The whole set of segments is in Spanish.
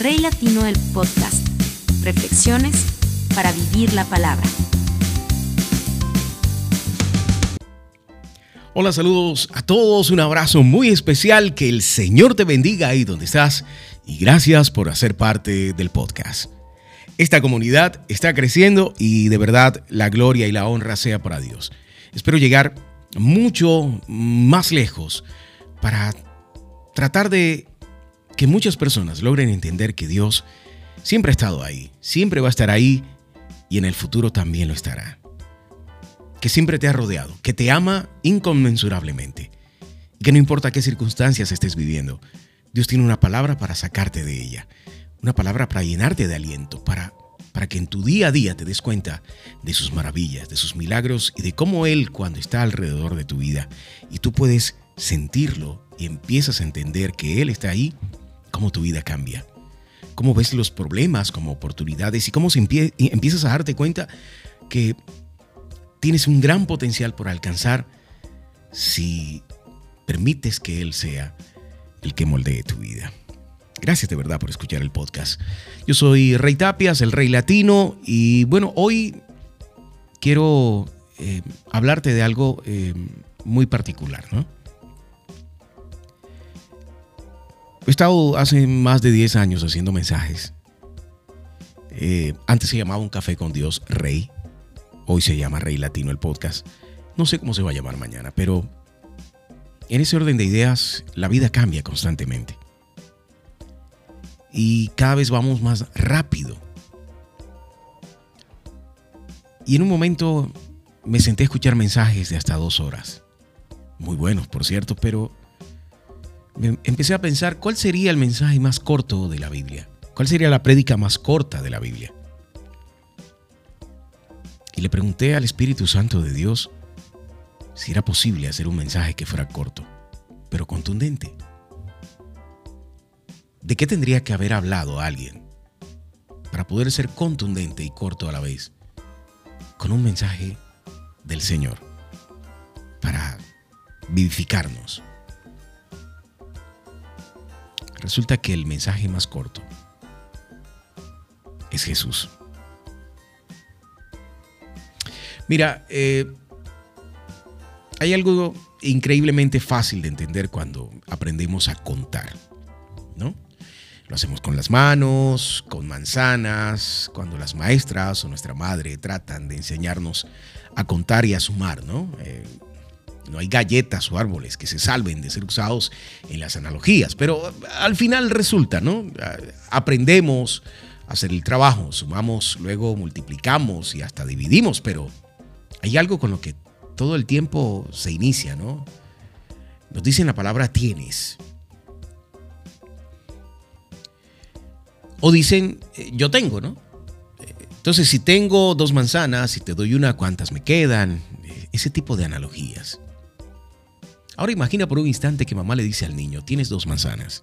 Rey Latino del Podcast. Reflexiones para vivir la palabra. Hola, saludos a todos, un abrazo muy especial, que el Señor te bendiga ahí donde estás y gracias por hacer parte del podcast. Esta comunidad está creciendo y de verdad la gloria y la honra sea para Dios. Espero llegar mucho más lejos para tratar de que muchas personas logren entender que Dios siempre ha estado ahí, siempre va a estar ahí y en el futuro también lo estará. Que siempre te ha rodeado, que te ama inconmensurablemente y que no importa qué circunstancias estés viviendo, Dios tiene una palabra para sacarte de ella, una palabra para llenarte de aliento, para, para que en tu día a día te des cuenta de sus maravillas, de sus milagros y de cómo Él cuando está alrededor de tu vida y tú puedes sentirlo y empiezas a entender que Él está ahí, cómo tu vida cambia, cómo ves los problemas como oportunidades y cómo empiezas a darte cuenta que tienes un gran potencial por alcanzar si permites que Él sea el que moldee tu vida. Gracias de verdad por escuchar el podcast. Yo soy Rey Tapias, el Rey Latino, y bueno, hoy quiero eh, hablarte de algo eh, muy particular, ¿no? He estado hace más de 10 años haciendo mensajes. Eh, antes se llamaba Un Café con Dios Rey. Hoy se llama Rey Latino el podcast. No sé cómo se va a llamar mañana, pero en ese orden de ideas la vida cambia constantemente. Y cada vez vamos más rápido. Y en un momento me senté a escuchar mensajes de hasta dos horas. Muy buenos, por cierto, pero empecé a pensar cuál sería el mensaje más corto de la Biblia. ¿Cuál sería la prédica más corta de la Biblia? Y le pregunté al Espíritu Santo de Dios si era posible hacer un mensaje que fuera corto, pero contundente. ¿De qué tendría que haber hablado alguien para poder ser contundente y corto a la vez con un mensaje del Señor para vivificarnos? Resulta que el mensaje más corto es Jesús. Mira, eh, hay algo increíblemente fácil de entender cuando aprendemos a contar, ¿no? Lo hacemos con las manos, con manzanas, cuando las maestras o nuestra madre tratan de enseñarnos a contar y a sumar, ¿no? Eh, no hay galletas o árboles que se salven de ser usados en las analogías, pero al final resulta, ¿no? Aprendemos a hacer el trabajo, sumamos, luego multiplicamos y hasta dividimos, pero hay algo con lo que todo el tiempo se inicia, ¿no? Nos dicen la palabra tienes. O dicen eh, yo tengo, ¿no? Entonces, si tengo dos manzanas, si te doy una, ¿cuántas me quedan? Ese tipo de analogías. Ahora imagina por un instante que mamá le dice al niño, tienes dos manzanas,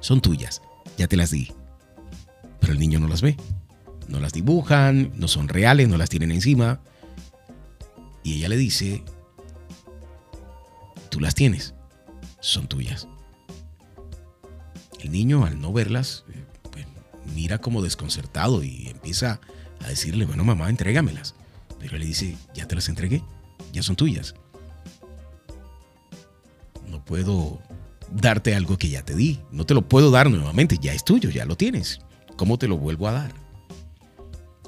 son tuyas, ya te las di. Pero el niño no las ve, no las dibujan, no son reales, no las tienen encima. Y ella le dice, tú las tienes, son tuyas. El niño al no verlas, eh, pues, mira como desconcertado y empieza a decirle, bueno mamá, entrégamelas. Pero le dice, ya te las entregué, ya son tuyas puedo darte algo que ya te di. No te lo puedo dar nuevamente, ya es tuyo, ya lo tienes. ¿Cómo te lo vuelvo a dar?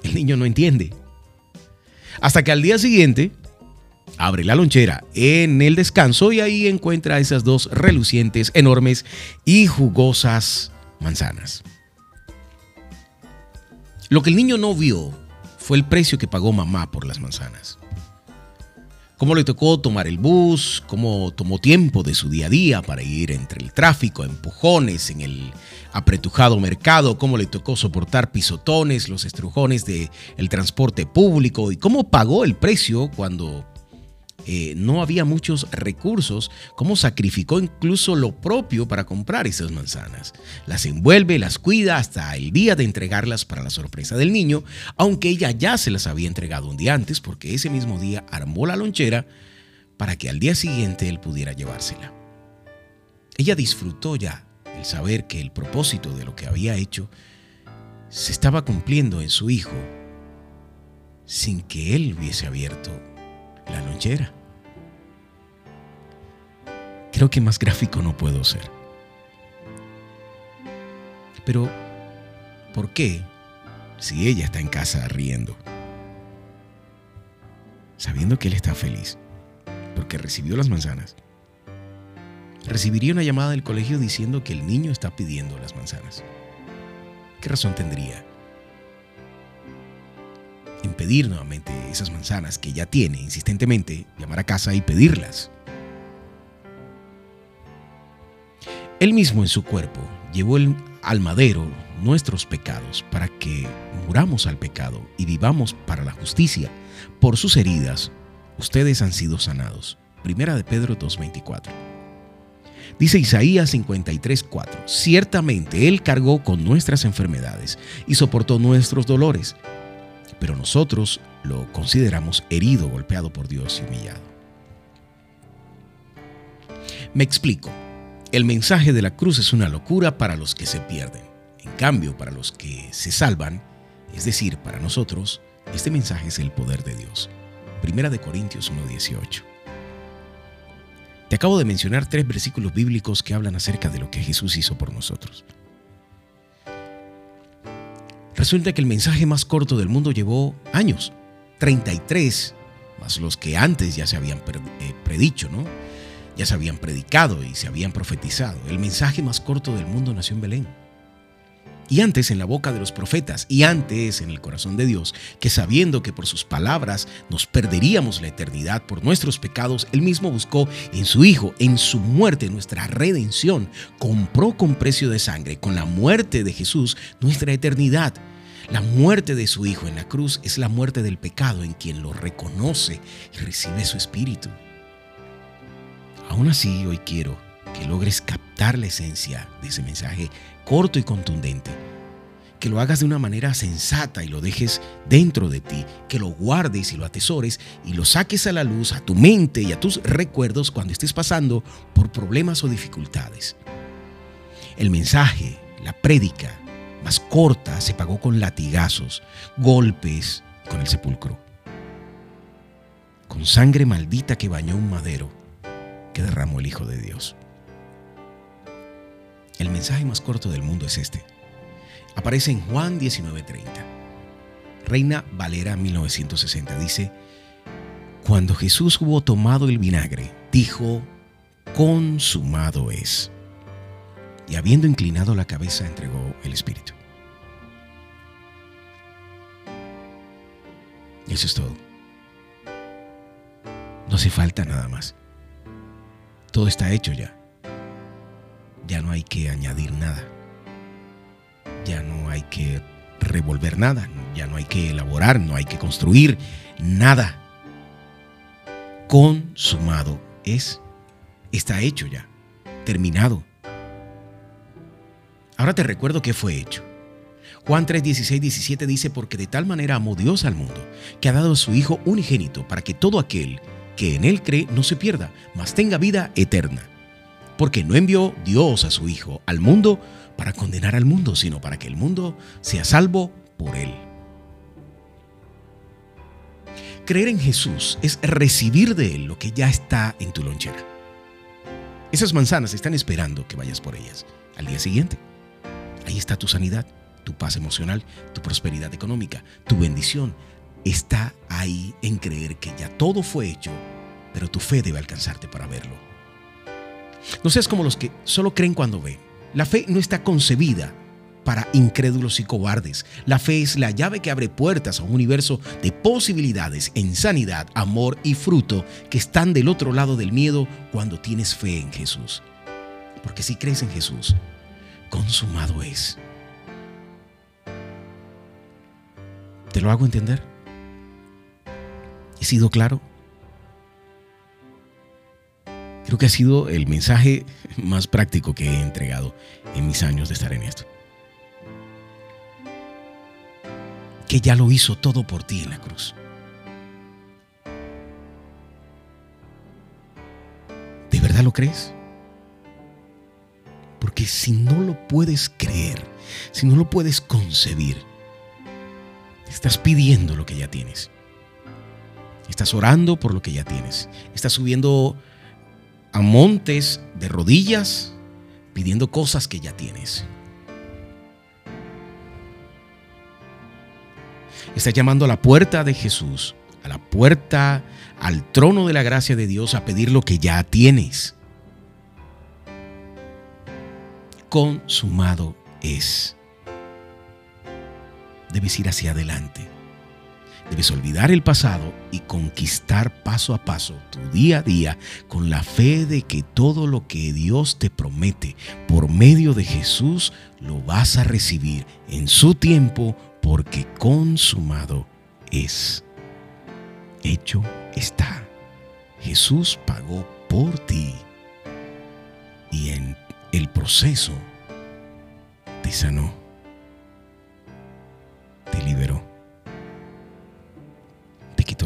El niño no entiende. Hasta que al día siguiente abre la lonchera en el descanso y ahí encuentra esas dos relucientes, enormes y jugosas manzanas. Lo que el niño no vio fue el precio que pagó mamá por las manzanas cómo le tocó tomar el bus, cómo tomó tiempo de su día a día para ir entre el tráfico, empujones en el apretujado mercado, cómo le tocó soportar pisotones, los estrujones del el transporte público y cómo pagó el precio cuando eh, no había muchos recursos, cómo sacrificó incluso lo propio para comprar esas manzanas. Las envuelve, las cuida hasta el día de entregarlas para la sorpresa del niño, aunque ella ya se las había entregado un día antes porque ese mismo día armó la lonchera para que al día siguiente él pudiera llevársela. Ella disfrutó ya el saber que el propósito de lo que había hecho se estaba cumpliendo en su hijo sin que él hubiese abierto la lonchera. Creo que más gráfico no puedo ser. Pero, ¿por qué si ella está en casa riendo? Sabiendo que él está feliz, porque recibió las manzanas. Recibiría una llamada del colegio diciendo que el niño está pidiendo las manzanas. ¿Qué razón tendría? Impedir nuevamente esas manzanas que ya tiene insistentemente, llamar a casa y pedirlas. Él mismo en su cuerpo llevó al madero nuestros pecados para que muramos al pecado y vivamos para la justicia. Por sus heridas, ustedes han sido sanados. Primera de Pedro 2.24. Dice Isaías 53:4, ciertamente Él cargó con nuestras enfermedades y soportó nuestros dolores, pero nosotros lo consideramos herido, golpeado por Dios y humillado. Me explico. El mensaje de la cruz es una locura para los que se pierden. En cambio, para los que se salvan, es decir, para nosotros, este mensaje es el poder de Dios. Primera de Corintios 1:18. Te acabo de mencionar tres versículos bíblicos que hablan acerca de lo que Jesús hizo por nosotros. Resulta que el mensaje más corto del mundo llevó años, 33, más los que antes ya se habían eh, predicho, ¿no? Ya se habían predicado y se habían profetizado. El mensaje más corto del mundo nació en Belén. Y antes en la boca de los profetas, y antes en el corazón de Dios, que sabiendo que por sus palabras nos perderíamos la eternidad por nuestros pecados, Él mismo buscó en su Hijo, en su muerte, nuestra redención. Compró con precio de sangre, con la muerte de Jesús, nuestra eternidad. La muerte de su Hijo en la cruz es la muerte del pecado en quien lo reconoce y recibe su espíritu. Aún así, hoy quiero que logres captar la esencia de ese mensaje corto y contundente. Que lo hagas de una manera sensata y lo dejes dentro de ti, que lo guardes y lo atesores y lo saques a la luz, a tu mente y a tus recuerdos cuando estés pasando por problemas o dificultades. El mensaje, la prédica más corta se pagó con latigazos, golpes, con el sepulcro. Con sangre maldita que bañó un madero derramó el Hijo de Dios. El mensaje más corto del mundo es este. Aparece en Juan 19:30. Reina Valera 1960 dice, Cuando Jesús hubo tomado el vinagre, dijo, consumado es. Y habiendo inclinado la cabeza, entregó el Espíritu. Eso es todo. No hace falta nada más. Todo está hecho ya. Ya no hay que añadir nada. Ya no hay que revolver nada. Ya no hay que elaborar, no hay que construir nada. Consumado es. Está hecho ya. Terminado. Ahora te recuerdo que fue hecho. Juan 3, 16, 17 dice, porque de tal manera amó Dios al mundo, que ha dado a su Hijo unigénito para que todo aquel que en él cree no se pierda, mas tenga vida eterna. Porque no envió Dios a su Hijo al mundo para condenar al mundo, sino para que el mundo sea salvo por él. Creer en Jesús es recibir de Él lo que ya está en tu lonchera. Esas manzanas están esperando que vayas por ellas al día siguiente. Ahí está tu sanidad, tu paz emocional, tu prosperidad económica, tu bendición, está ahí en creer que ya todo fue hecho, pero tu fe debe alcanzarte para verlo. No seas como los que solo creen cuando ven. La fe no está concebida para incrédulos y cobardes. La fe es la llave que abre puertas a un universo de posibilidades en sanidad, amor y fruto que están del otro lado del miedo cuando tienes fe en Jesús. Porque si crees en Jesús, consumado es. ¿Te lo hago entender? ¿He sido claro? Creo que ha sido el mensaje más práctico que he entregado en mis años de estar en esto. Que ya lo hizo todo por ti en la cruz. ¿De verdad lo crees? que si no lo puedes creer, si no lo puedes concebir, estás pidiendo lo que ya tienes. Estás orando por lo que ya tienes. Estás subiendo a montes de rodillas pidiendo cosas que ya tienes. Estás llamando a la puerta de Jesús, a la puerta, al trono de la gracia de Dios a pedir lo que ya tienes. Consumado es. Debes ir hacia adelante. Debes olvidar el pasado y conquistar paso a paso tu día a día con la fe de que todo lo que Dios te promete por medio de Jesús lo vas a recibir en su tiempo porque consumado es. Hecho está. Jesús pagó por ti y en el proceso te sanó, te liberó,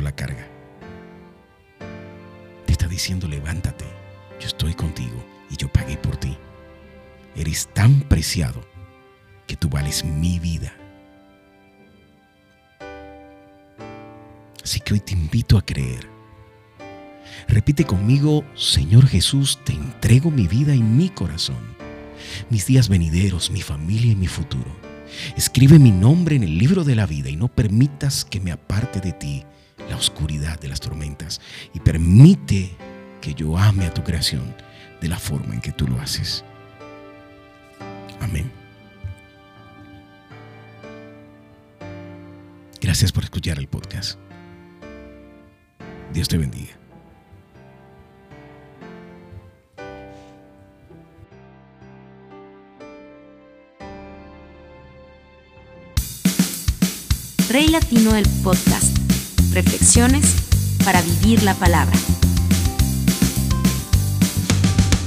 la carga. Te está diciendo, levántate, yo estoy contigo y yo pagué por ti. Eres tan preciado que tú vales mi vida. Así que hoy te invito a creer. Repite conmigo, Señor Jesús, te entrego mi vida y mi corazón, mis días venideros, mi familia y mi futuro. Escribe mi nombre en el libro de la vida y no permitas que me aparte de ti la oscuridad de las tormentas y permite que yo ame a tu creación de la forma en que tú lo haces. Amén. Gracias por escuchar el podcast. Dios te bendiga. Rey Latino del Podcast. Reflexiones para vivir la palabra.